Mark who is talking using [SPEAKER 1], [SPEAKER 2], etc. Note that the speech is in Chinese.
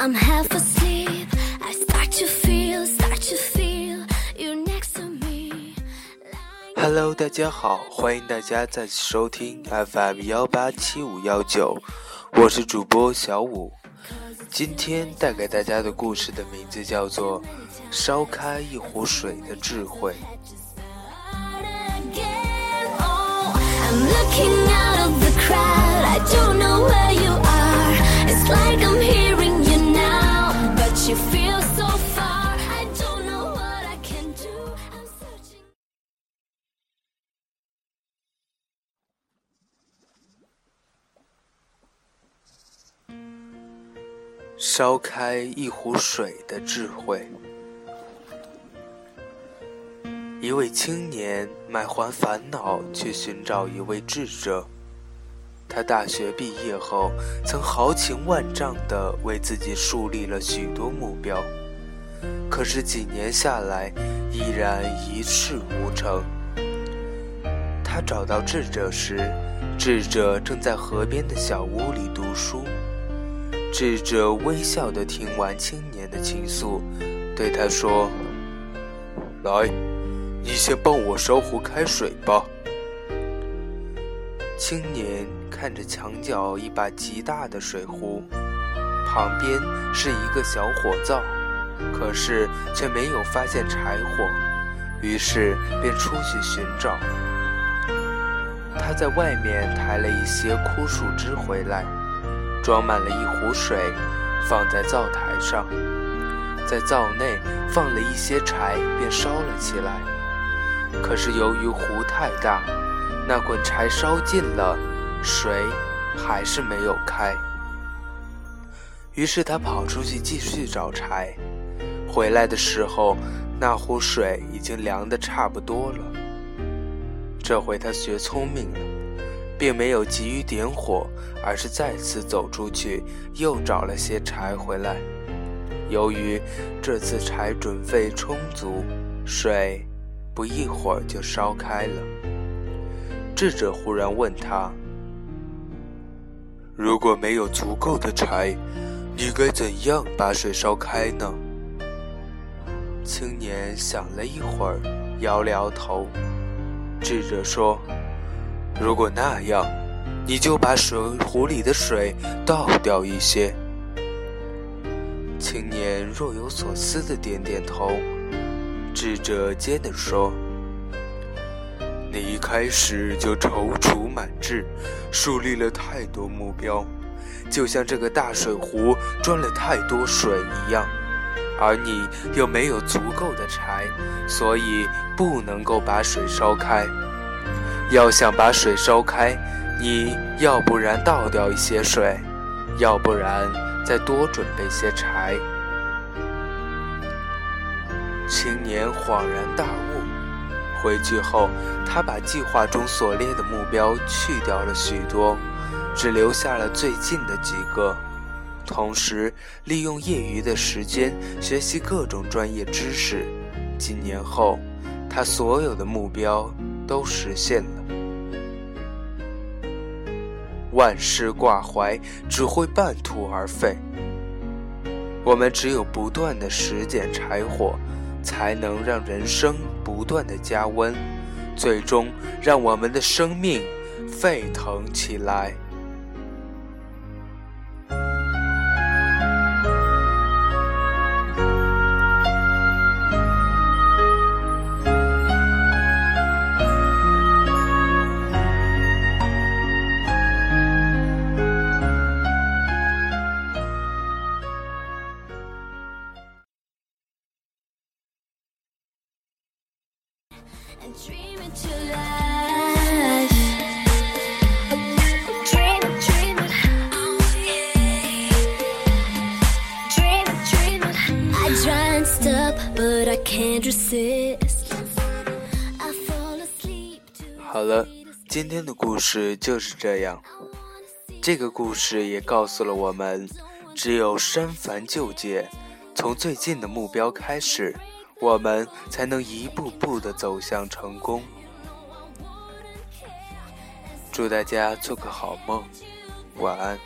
[SPEAKER 1] I'm half asleep. I start to feel, start to feel you next to me.
[SPEAKER 2] Hello，大家好，欢迎大家再次收听 FM 幺八七五幺九，我是主播小五。今天带给大家的故事的名字叫做《烧开一壶水的智慧》。
[SPEAKER 1] I'm looking out of the crowd. I don't know where you are. It's
[SPEAKER 2] 烧开一壶水的智慧。一位青年满怀烦恼去寻找一位智者。他大学毕业后，曾豪情万丈地为自己树立了许多目标，可是几年下来，依然一事无成。他找到智者时，智者正在河边的小屋里读书。智者微笑地听完青年的倾诉，对他说：“来，你先帮我烧壶开水吧。”青年看着墙角一把极大的水壶，旁边是一个小火灶，可是却没有发现柴火，于是便出去寻找。他在外面抬了一些枯树枝回来。装满了一壶水，放在灶台上，在灶内放了一些柴，便烧了起来。可是由于壶太大，那滚柴烧尽了，水还是没有开。于是他跑出去继续找柴，回来的时候，那壶水已经凉得差不多了。这回他学聪明了。并没有急于点火，而是再次走出去，又找了些柴回来。由于这次柴准备充足，水不一会儿就烧开了。智者忽然问他：“如果没有足够的柴，你该怎样把水烧开呢？”青年想了一会儿，摇了摇头。智者说。如果那样，你就把水壶里的水倒掉一些。青年若有所思的点点头。智者接着说：“你一开始就踌躇满志，树立了太多目标，就像这个大水壶装了太多水一样，而你又没有足够的柴，所以不能够把水烧开。”要想把水烧开，你要不然倒掉一些水，要不然再多准备些柴。青年恍然大悟，回去后，他把计划中所列的目标去掉了许多，只留下了最近的几个，同时利用业余的时间学习各种专业知识。几年后，他所有的目标都实现了。万事挂怀，只会半途而废。我们只有不断的拾捡柴火，才能让人生不断的加温，最终让我们的生命沸腾起来。好了，今天的故事就是这样。这个故事也告诉了我们，只有删繁就简，从最近的目标开始。我们才能一步步的走向成功。祝大家做个好梦，晚安。